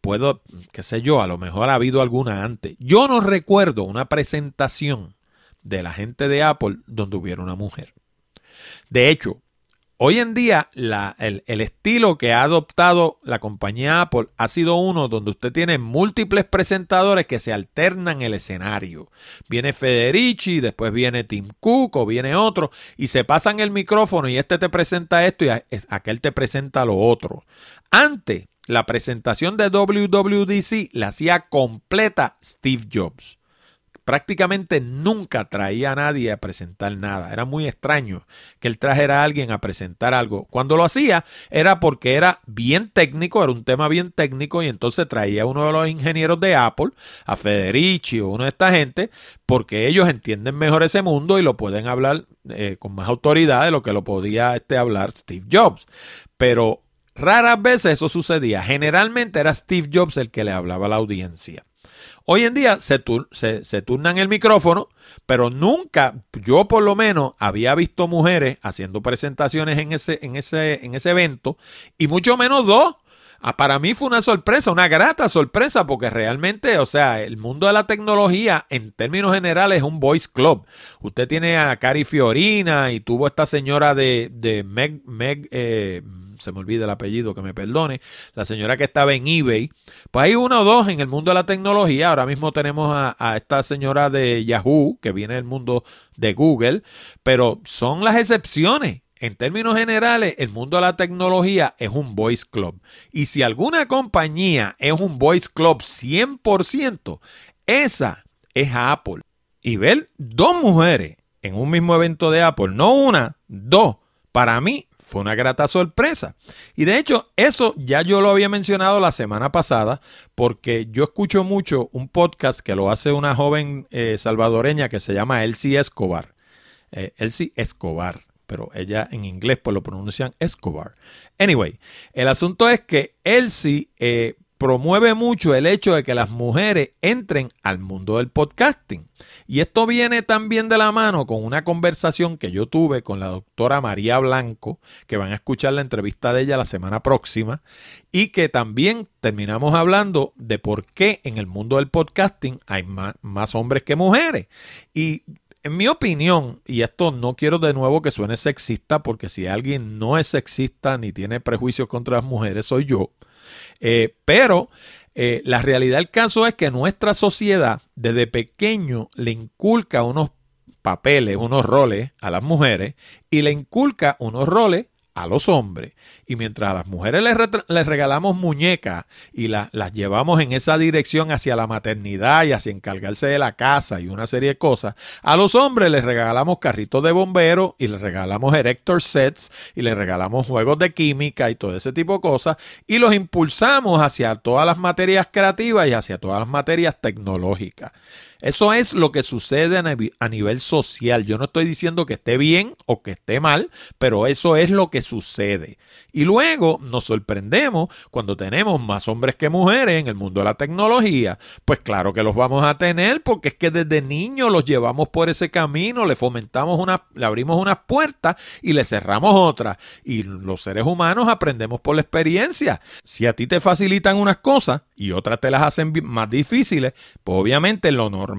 Puedo, qué sé yo, a lo mejor ha habido alguna antes. Yo no recuerdo una presentación de la gente de Apple donde hubiera una mujer. De hecho, Hoy en día, el, estilo que ha adoptado la compañía Apple ha sido uno donde usted tiene múltiples presentadores que se alternan el escenario. Viene Federici, después viene Tim Cook o viene otro y se pasan el micrófono y este te presenta esto y aquel te presenta lo otro. Antes, la presentación de WWDC la hacía completa Steve Jobs prácticamente nunca traía a nadie a presentar nada. Era muy extraño que él trajera a alguien a presentar algo. Cuando lo hacía era porque era bien técnico, era un tema bien técnico y entonces traía a uno de los ingenieros de Apple, a Federici o uno de esta gente, porque ellos entienden mejor ese mundo y lo pueden hablar eh, con más autoridad de lo que lo podía este, hablar Steve Jobs. Pero raras veces eso sucedía. Generalmente era Steve Jobs el que le hablaba a la audiencia. Hoy en día se, turnan el micrófono, pero nunca, yo por lo menos, había visto mujeres haciendo presentaciones en ese, en ese, en ese evento, y mucho menos dos. Ah, para mí fue una sorpresa, una grata sorpresa, porque realmente, o sea, el mundo de la tecnología en términos generales es un voice club. Usted tiene a Cari Fiorina y tuvo esta señora de, de Meg, Meg eh, se me olvida el apellido, que me perdone, la señora que estaba en eBay. Pues hay uno o dos en el mundo de la tecnología. Ahora mismo tenemos a, a esta señora de Yahoo, que viene del mundo de Google, pero son las excepciones. En términos generales, el mundo de la tecnología es un voice club. Y si alguna compañía es un voice club 100%, esa es Apple. Y ver dos mujeres en un mismo evento de Apple, no una, dos, para mí fue una grata sorpresa. Y de hecho, eso ya yo lo había mencionado la semana pasada, porque yo escucho mucho un podcast que lo hace una joven eh, salvadoreña que se llama Elsie Escobar. Eh, Elsie Escobar, pero ella en inglés pues lo pronuncian Escobar. Anyway, el asunto es que Elsie eh, promueve mucho el hecho de que las mujeres entren al mundo del podcasting. Y esto viene también de la mano con una conversación que yo tuve con la doctora María Blanco, que van a escuchar la entrevista de ella la semana próxima, y que también terminamos hablando de por qué en el mundo del podcasting hay más, más hombres que mujeres. Y en mi opinión, y esto no quiero de nuevo que suene sexista, porque si alguien no es sexista ni tiene prejuicios contra las mujeres, soy yo. Eh, pero eh, la realidad del caso es que nuestra sociedad desde pequeño le inculca unos papeles, unos roles a las mujeres y le inculca unos roles a los hombres. Y mientras a las mujeres les, regalamos muñecas y las llevamos en esa dirección hacia la maternidad y hacia encargarse de la casa y una serie de cosas, a los hombres les regalamos carritos de bomberos y les regalamos erector sets y les regalamos juegos de química y todo ese tipo de cosas y los impulsamos hacia todas las materias creativas y hacia todas las materias tecnológicas. Eso es lo que sucede a nivel social. Yo no estoy diciendo que esté bien o que esté mal, pero eso es lo que sucede. Y luego nos sorprendemos cuando tenemos más hombres que mujeres en el mundo de la tecnología. Pues claro que los vamos a tener porque es que desde niños los llevamos por ese camino, le fomentamos una, le abrimos unas puertas y le cerramos otras. Y los seres humanos aprendemos por la experiencia. Si a ti te facilitan unas cosas y otras te las hacen más difíciles, pues obviamente lo normal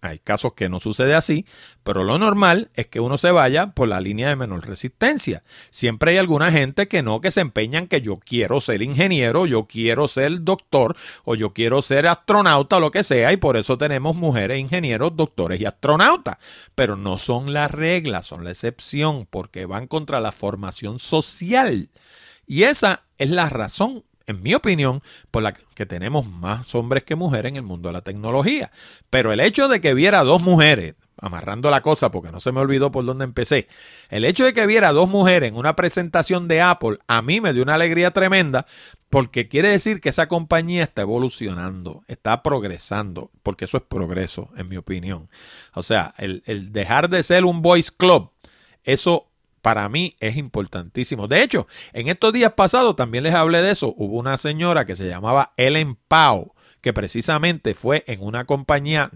hay casos que no sucede así, pero lo normal es que uno se vaya por la línea de menor resistencia. Siempre hay alguna gente que no, que se empeñan que yo quiero ser ingeniero, yo quiero ser doctor o yo quiero ser astronauta lo que sea, y por eso tenemos mujeres ingenieros, doctores y astronautas. Pero no son la regla, son la excepción, porque van contra la formación social. Y esa es la razón en mi opinión, por la que tenemos más hombres que mujeres en el mundo de la tecnología. Pero el hecho de que viera dos mujeres, amarrando la cosa porque no se me olvidó por dónde empecé. El hecho de que viera dos mujeres en una presentación de Apple a mí me dio una alegría tremenda porque quiere decir que esa compañía está evolucionando, está progresando, porque eso es progreso, en mi opinión. O sea, el, el dejar de ser un boys club, eso para mí es importantísimo. De hecho, en estos días pasados también les hablé de eso. Hubo una señora que se llamaba Ellen Pau que precisamente fue en una compañía,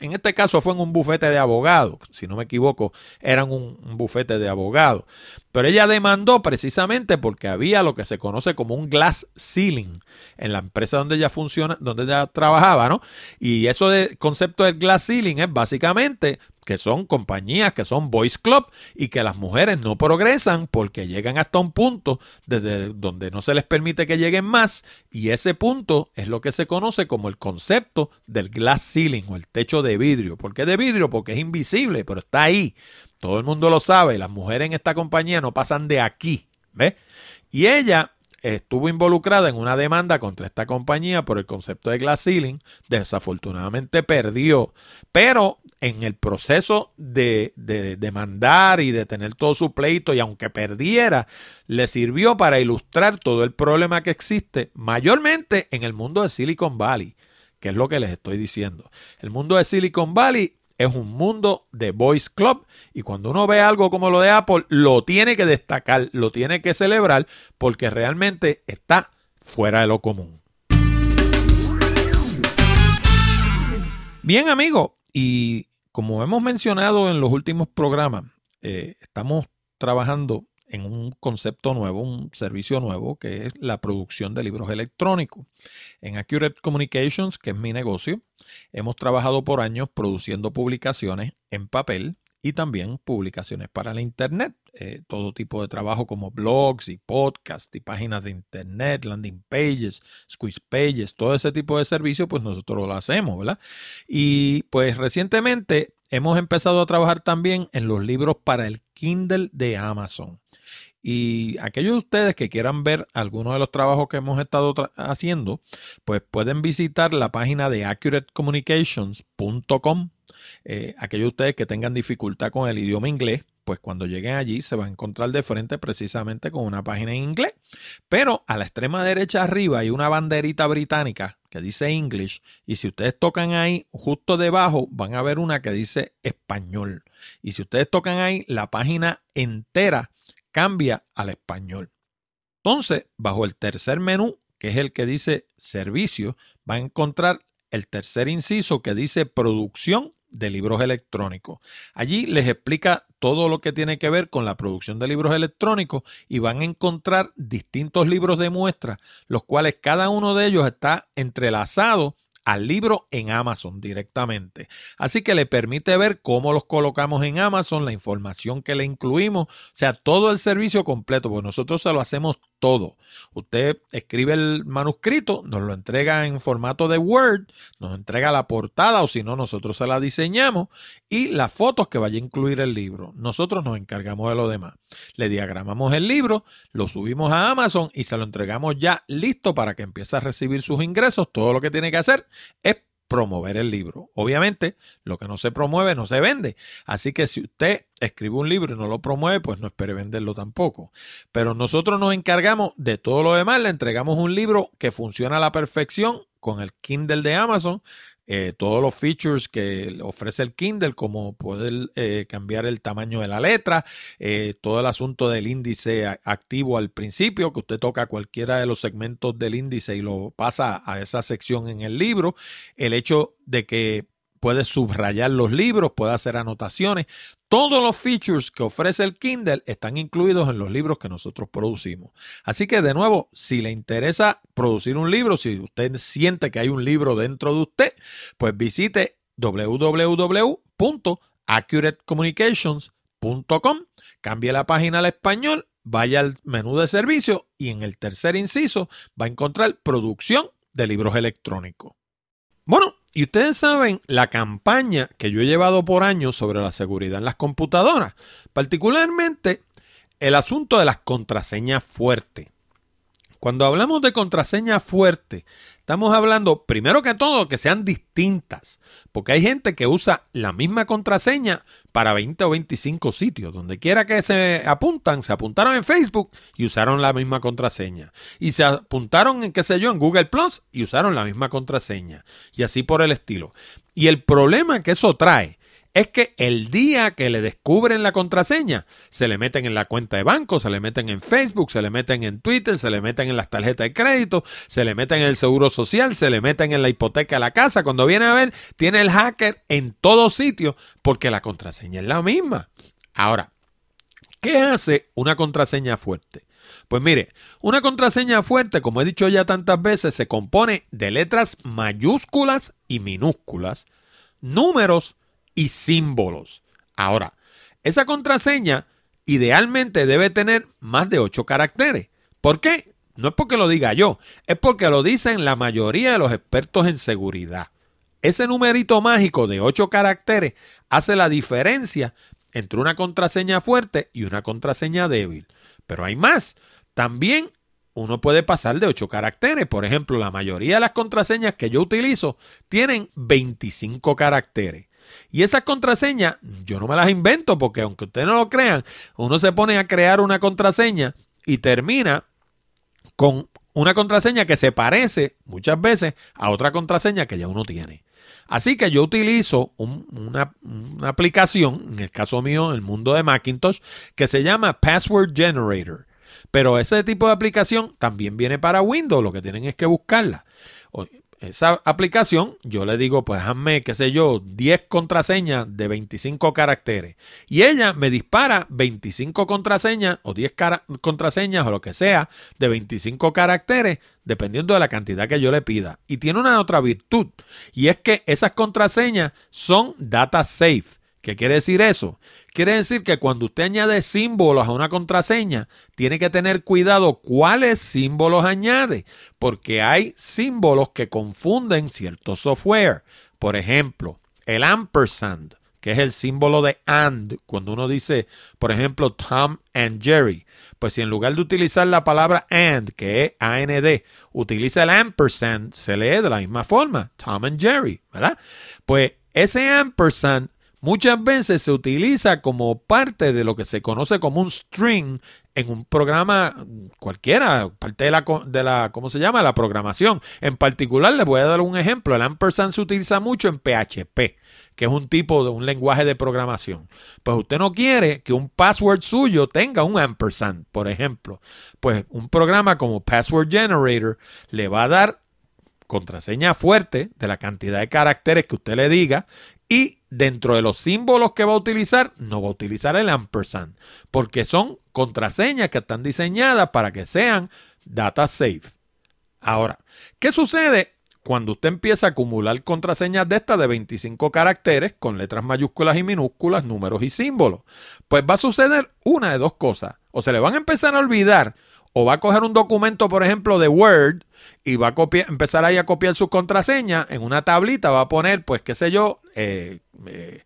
en este caso fue en un bufete de abogados, si no me equivoco, eran un, bufete de abogados. Pero ella demandó precisamente porque había lo que se conoce como un glass ceiling en la empresa donde ella funciona, donde ella trabajaba, ¿no? Y eso del concepto del glass ceiling es básicamente que son compañías que son boys club y que las mujeres no progresan porque llegan hasta un punto desde donde no se les permite que lleguen más y ese punto es lo que se conoce como el concepto del glass ceiling o el techo de vidrio. ¿Por qué de vidrio? Porque es invisible, pero está ahí. Todo el mundo lo sabe, las mujeres en esta compañía no pasan de aquí, ¿ves? Y ella estuvo involucrada en una demanda contra esta compañía por el concepto de glass ceiling. Desafortunadamente perdió, pero en el proceso de, demandar y de tener todo su pleito y aunque perdiera, le sirvió para ilustrar todo el problema que existe mayormente en el mundo de Silicon Valley, que es lo que les estoy diciendo. El mundo de Silicon Valley es un mundo de Boys Club y cuando uno ve algo como lo de Apple, lo tiene que destacar, lo tiene que celebrar porque realmente está fuera de lo común. Bien, amigo, y como hemos mencionado en los últimos programas, eh, estamos trabajando en un concepto nuevo, un servicio nuevo, que es la producción de libros electrónicos. En Accurate Communications, que es mi negocio, hemos trabajado por años produciendo publicaciones en papel y también publicaciones para la Internet. Eh, todo tipo de trabajo como blogs y podcasts y páginas de Internet, landing pages, squeeze pages, todo ese tipo de servicios, pues nosotros lo hacemos, ¿verdad? Y pues recientemente hemos empezado a trabajar también en los libros para el Kindle de Amazon. Y aquellos de ustedes que quieran ver algunos de los trabajos que hemos estado haciendo, pues pueden visitar la página de accuratecommunications.com eh, aquellos de ustedes que tengan dificultad con el idioma inglés, pues cuando lleguen allí se va a encontrar de frente precisamente con una página en inglés. Pero a la extrema derecha arriba hay una banderita británica que dice English y si ustedes tocan ahí justo debajo van a ver una que dice español. Y si ustedes tocan ahí la página entera cambia al español. Entonces, bajo el tercer menú, que es el que dice servicio, va a encontrar el tercer inciso que dice producción de libros electrónicos. Allí les explica todo lo que tiene que ver con la producción de libros electrónicos y van a encontrar distintos libros de muestra, los cuales cada uno de ellos está entrelazado al libro en Amazon directamente. Así que le permite ver cómo los colocamos en Amazon, la información que le incluimos, o sea, todo el servicio completo, porque nosotros se lo hacemos todo. Usted escribe el manuscrito, nos lo entrega en formato de Word, nos entrega la portada o si no, nosotros se la diseñamos y las fotos que vaya a incluir el libro. Nosotros nos encargamos de lo demás. Le diagramamos el libro, lo subimos a Amazon y se lo entregamos ya listo para que empiece a recibir sus ingresos. Todo lo que tiene que hacer es promover el libro. Obviamente, lo que no se promueve no se vende. Así que si usted escribe un libro y no lo promueve, pues no espere venderlo tampoco. Pero nosotros nos encargamos de todo lo demás. Le entregamos un libro que funciona a la perfección con el Kindle de Amazon eh, todos los features que ofrece el Kindle, como poder eh, cambiar el tamaño de la letra, eh, todo el asunto del índice activo al principio, que usted toca cualquiera de los segmentos del índice y lo pasa a esa sección en el libro, el hecho de que puede subrayar los libros, puede hacer anotaciones. Todos los features que ofrece el Kindle están incluidos en los libros que nosotros producimos. Así que de nuevo, si le interesa producir un libro, si usted siente que hay un libro dentro de usted, pues visite www.accuratecommunications.com, cambie la página al español, vaya al menú de servicio y en el tercer inciso va a encontrar producción de libros electrónicos. Bueno, y ustedes saben la campaña que yo he llevado por años sobre la seguridad en las computadoras, particularmente el asunto de las contraseñas fuertes. Cuando hablamos de contraseña fuerte, estamos hablando primero que todo que sean distintas, porque hay gente que usa la misma contraseña para 20 o 25 sitios. Donde quiera que se apuntan, se apuntaron en Facebook y usaron la misma contraseña. Y se apuntaron en, qué sé yo, en Google Plus y usaron la misma contraseña. Y así por el estilo. Y el problema que eso trae es que el día que le descubren la contraseña, se le meten en la cuenta de banco, se le meten en Facebook, se le meten en Twitter, se le meten en las tarjetas de crédito, se le meten en el seguro social, se le meten en la hipoteca de la casa. Cuando viene a ver, tiene el hacker en todos sitios porque la contraseña es la misma. Ahora, ¿qué hace una contraseña fuerte? Pues mire, una contraseña fuerte, como he dicho ya tantas veces, se compone de letras mayúsculas y minúsculas, números, y símbolos. Ahora, esa contraseña idealmente debe tener más de 8 caracteres. ¿Por qué? No es porque lo diga yo, es porque lo dicen la mayoría de los expertos en seguridad. Ese numerito mágico de 8 caracteres hace la diferencia entre una contraseña fuerte y una contraseña débil. Pero hay más. También uno puede pasar de 8 caracteres. Por ejemplo, la mayoría de las contraseñas que yo utilizo tienen 25 caracteres. Y esas contraseñas yo no me las invento porque aunque ustedes no lo crean, uno se pone a crear una contraseña y termina con una contraseña que se parece muchas veces a otra contraseña que ya uno tiene. Así que yo utilizo una, una, aplicación, en el caso mío, en el mundo de Macintosh, que se llama Password Generator. Pero ese tipo de aplicación también viene para Windows, lo que tienen es que buscarla esa aplicación, yo le digo, pues hazme, qué sé yo, 10 contraseñas de 25 caracteres. Y ella me dispara 25 contraseñas o 10 contraseñas o lo que sea de 25 caracteres, dependiendo de la cantidad que yo le pida. Y tiene una otra virtud, y es que esas contraseñas son data safe. ¿Qué quiere decir eso? Quiere decir que cuando usted añade símbolos a una contraseña, tiene que tener cuidado cuáles símbolos añade, porque hay símbolos que confunden cierto software. Por ejemplo, el ampersand, que es el símbolo de and, cuando uno dice, por ejemplo, Tom and Jerry. Pues si en lugar de utilizar la palabra and, que es AND, utiliza el ampersand, se lee de la misma forma, Tom and Jerry, ¿verdad? Pues ese ampersand muchas veces se utiliza como parte de lo que se conoce como un string en un programa cualquiera, parte de la, de la, ¿cómo se llama? La programación. En particular, les voy a dar un ejemplo. El ampersand se utiliza mucho en PHP, que es un tipo de un lenguaje de programación. Pues usted no quiere que un password suyo tenga un ampersand, por ejemplo. Pues un programa como Password Generator le va a dar contraseña fuerte de la cantidad de caracteres que usted le diga y dentro de los símbolos que va a utilizar, no va a utilizar el ampersand, porque son contraseñas que están diseñadas para que sean data safe. Ahora, ¿qué sucede cuando usted empieza a acumular contraseñas de estas de 25 caracteres con letras mayúsculas y minúsculas, números y símbolos? Pues va a suceder una de dos cosas. O se le van a empezar a olvidar o va a coger un documento, por ejemplo, de Word y va a copiar, empezar ahí a copiar sus contraseñas en una tablita, va a poner, pues, qué sé yo, eh, eh,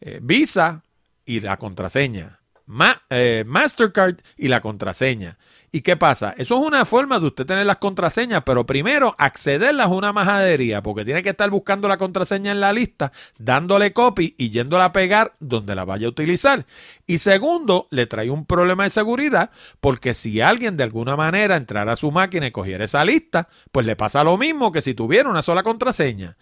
eh, Visa y la contraseña, Mastercard y la contraseña. ¿Y qué pasa? Eso es una forma de usted tener las contraseñas, pero primero accederlas a una majadería, porque tiene que estar buscando la contraseña en la lista, dándole copy y yéndola a pegar donde la vaya a utilizar. Y segundo, le trae un problema de seguridad, porque si alguien de alguna manera entrara a su máquina y cogiera esa lista, pues le pasa lo mismo que si tuviera una sola contraseña.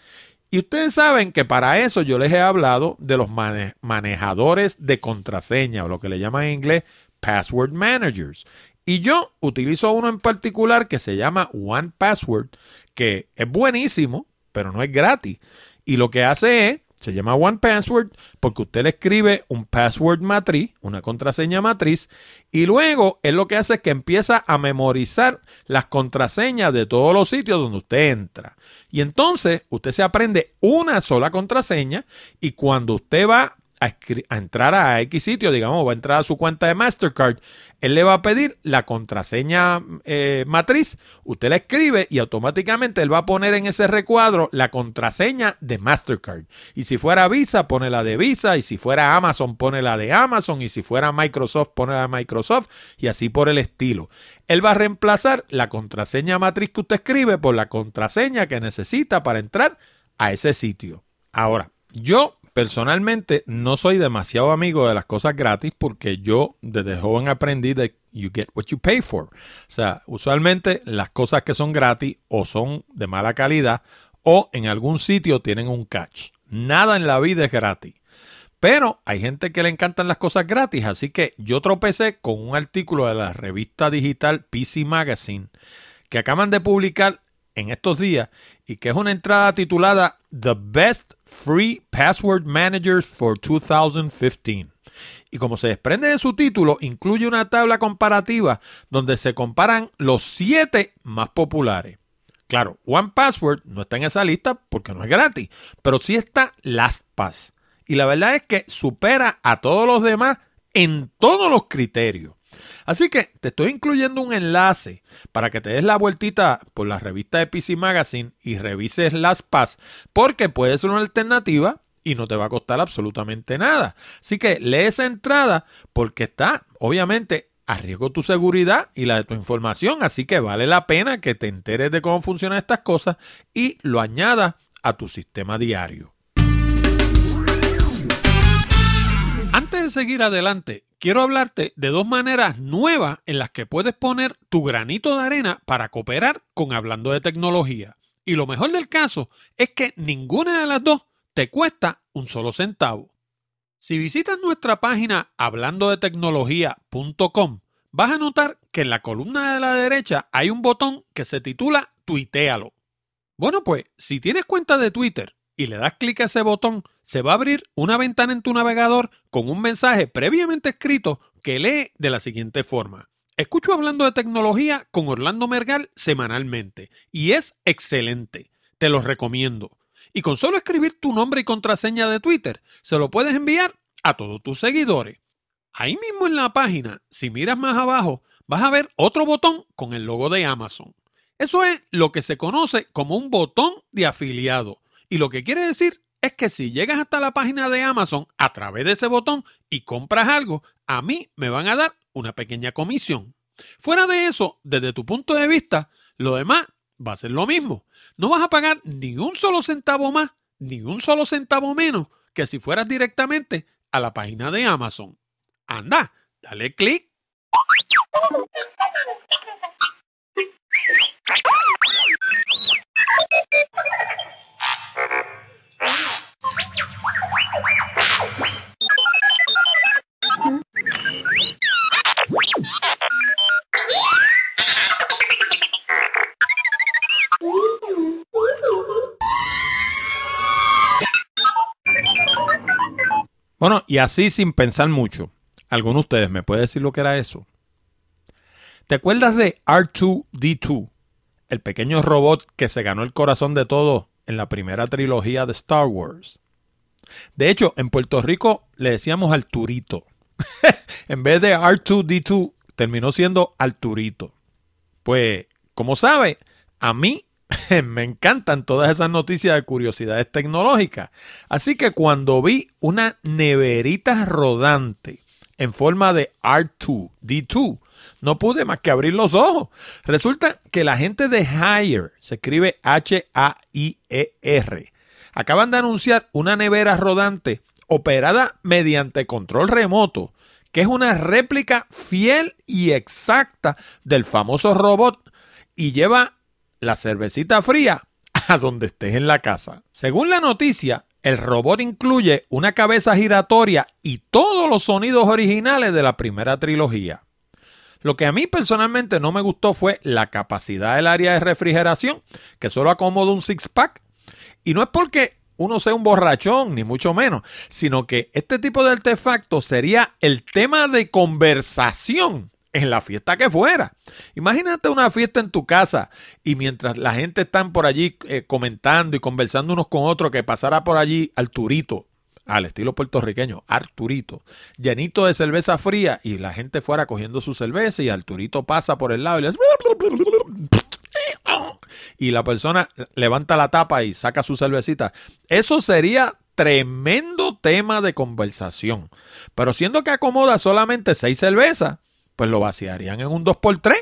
Y ustedes saben que para eso yo les he hablado de los manejadores de contraseña, o lo que le llaman en inglés password managers. Y yo utilizo uno en particular que se llama One Password, que es buenísimo, pero no es gratis. Y lo que hace es, se llama One Password porque usted le escribe un password matriz, una contraseña matriz, y luego él lo que hace es que empieza a memorizar las contraseñas de todos los sitios donde usted entra. Y entonces usted se aprende una sola contraseña y cuando usted va a, entrar a X sitio, digamos, va a entrar a su cuenta de Mastercard, él le va a pedir la contraseña eh, matriz, usted la escribe y automáticamente él va a poner en ese recuadro la contraseña de Mastercard. Y si fuera Visa, pone la de Visa, y si fuera Amazon, pone la de Amazon, y si fuera Microsoft, pone la de Microsoft, y así por el estilo. Él va a reemplazar la contraseña matriz que usted escribe por la contraseña que necesita para entrar a ese sitio. Ahora, yo personalmente no soy demasiado amigo de las cosas gratis porque yo desde joven aprendí de you get what you pay for. O sea, usualmente las cosas que son gratis o son de mala calidad o en algún sitio tienen un catch. Nada en la vida es gratis. Pero hay gente que le encantan las cosas gratis, así que yo tropecé con un artículo de la revista digital PC Magazine que acaban de publicar en estos días y que es una entrada titulada The Best Free Password Managers for 2015. Y como se desprende de su título, incluye una tabla comparativa donde se comparan los siete más populares. Claro, One Password no está en esa lista porque no es gratis, pero sí está LastPass. Y la verdad es que supera a todos los demás en todos los criterios. Así que te estoy incluyendo un enlace para que te des la vueltita por la revista de PC Magazine y revises las PAS, porque puede ser una alternativa y no te va a costar absolutamente nada. Así que lee esa entrada porque está, obviamente, a riesgo tu seguridad y la de tu información, así que vale la pena que te enteres de cómo funcionan estas cosas y lo añadas a tu sistema diario. Seguir adelante, quiero hablarte de dos maneras nuevas en las que puedes poner tu granito de arena para cooperar con Hablando de Tecnología. Y lo mejor del caso es que ninguna de las dos te cuesta un solo centavo. Si visitas nuestra página hablandodetecnología.com, vas a notar que en la columna de la derecha hay un botón que se titula Tuitealo. Bueno, pues si tienes cuenta de Twitter y le das clic a ese botón, se va a abrir una ventana en tu navegador con un mensaje previamente escrito que lee de la siguiente forma. Escucho hablando de tecnología con Orlando Mergal semanalmente y es excelente. Te lo recomiendo. Y con solo escribir tu nombre y contraseña de Twitter, se lo puedes enviar a todos tus seguidores. Ahí mismo en la página, si miras más abajo, vas a ver otro botón con el logo de Amazon. Eso es lo que se conoce como un botón de afiliado y lo que quiere decir es que si llegas hasta la página de Amazon a través de ese botón y compras algo, a mí me van a dar una pequeña comisión. Fuera de eso, desde tu punto de vista, lo demás va a ser lo mismo. No vas a pagar ni un solo centavo más, ni un solo centavo menos que si fueras directamente a la página de Amazon. Anda, dale clic. Bueno, y así sin pensar mucho, ¿alguno de ustedes me puede decir lo que era eso? ¿Te acuerdas de R2D2, el pequeño robot que se ganó el corazón de todos en la primera trilogía de Star Wars? De hecho, en Puerto Rico le decíamos Arturito. en vez de R2D2, terminó siendo Arturito. Pues, como sabe, a mí me encantan todas esas noticias de curiosidades tecnológicas. Así que cuando vi una neverita rodante en forma de R2D2, no pude más que abrir los ojos. Resulta que la gente de Hire, se escribe H-A-I-E-R, acaban de anunciar una nevera rodante operada mediante control remoto, que es una réplica fiel y exacta del famoso robot y lleva la cervecita fría a donde estés en la casa. Según la noticia, el robot incluye una cabeza giratoria y todos los sonidos originales de la primera trilogía. Lo que a mí personalmente no me gustó fue la capacidad del área de refrigeración, que solo acomoda un six-pack. Y no es porque uno sea un borrachón, ni mucho menos, sino que este tipo de artefacto sería el tema de conversación en la fiesta que fuera. Imagínate una fiesta en tu casa y mientras la gente está por allí eh, comentando y conversando unos con otros, que pasara por allí Arturito al estilo puertorriqueño, Arturito, llenito de cerveza fría y la gente fuera cogiendo su cerveza y Arturito pasa por el lado y le y la persona levanta la tapa y saca su cervecita. Eso sería tremendo tema de conversación. Pero siendo que acomoda solamente seis cervezas, pues lo vaciarían en un 2x3.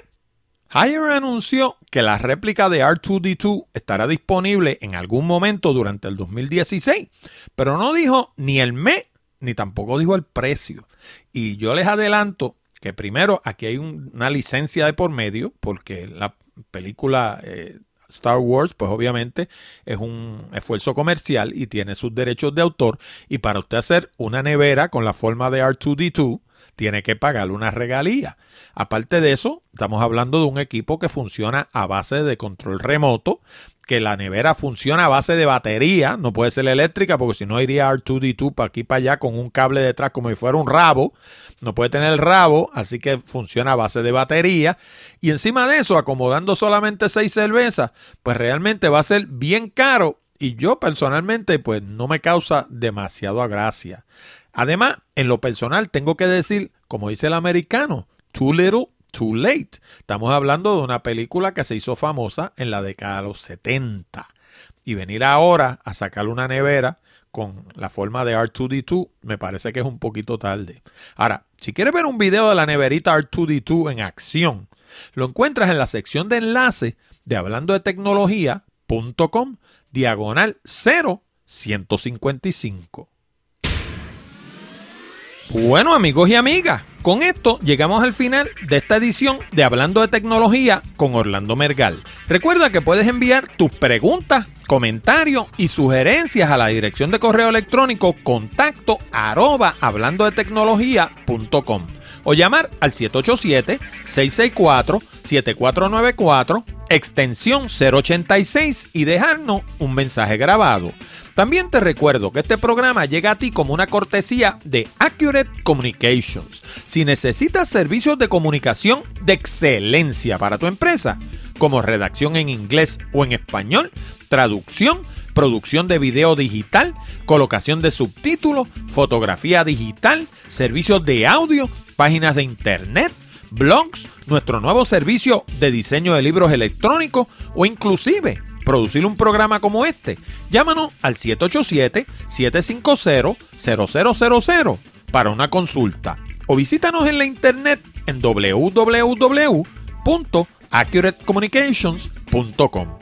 Hire anunció que la réplica de R2D2 estará disponible en algún momento durante el 2016, pero no dijo ni el mes ni tampoco dijo el precio. Y yo les adelanto que primero aquí hay una licencia de por medio, porque la película eh, Star Wars, pues obviamente es un esfuerzo comercial y tiene sus derechos de autor. Y para usted hacer una nevera con la forma de R2D2, tiene que pagar una regalía. Aparte de eso, estamos hablando de un equipo que funciona a base de control remoto, que la nevera funciona a base de batería, no puede ser eléctrica porque si no iría R2D2 para aquí para allá con un cable detrás como si fuera un rabo, no puede tener el rabo, así que funciona a base de batería. Y encima de eso, acomodando solamente seis cervezas, pues realmente va a ser bien caro y yo personalmente pues no me causa demasiado gracia. Además, en lo personal tengo que decir, como dice el americano, too little, too late. Estamos hablando de una película que se hizo famosa en la década de los 70. Y venir ahora a sacar una nevera con la forma de R2D2 me parece que es un poquito tarde. Ahora, si quieres ver un video de la neverita R2D2 en acción, lo encuentras en la sección de enlace de hablando de tecnología.com diagonal 0155. Bueno amigos y amigas, con esto llegamos al final de esta edición de Hablando de Tecnología con Orlando Mergal. Recuerda que puedes enviar tus preguntas, comentarios y sugerencias a la dirección de correo electrónico contacto arroba hablando de tecnología.com o llamar al 787-664-7494, extensión 086 y dejarnos un mensaje grabado. También te recuerdo que este programa llega a ti como una cortesía de Accurate Communications. Si necesitas servicios de comunicación de excelencia para tu empresa, como redacción en inglés o en español, traducción, producción de video digital, colocación de subtítulos, fotografía digital, servicios de audio, páginas de internet, blogs, nuestro nuevo servicio de diseño de libros electrónicos o inclusive producir un programa como este, llámanos al 787-750-0000 para una consulta o visítanos en la internet en www.accuratecommunications.com.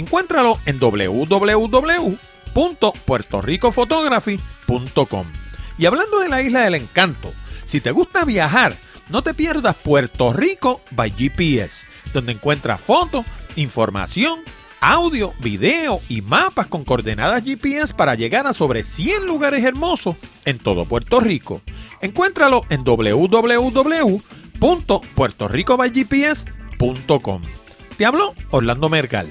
Encuéntralo en www.puertoricophotography.com. Y hablando de la isla del encanto, si te gusta viajar, no te pierdas Puerto Rico by GPS, donde encuentras fotos, información, audio, video y mapas con coordenadas GPS para llegar a sobre 100 lugares hermosos en todo Puerto Rico. Encuéntralo en www.puertoricobygps.com. Te habló Orlando Mergal.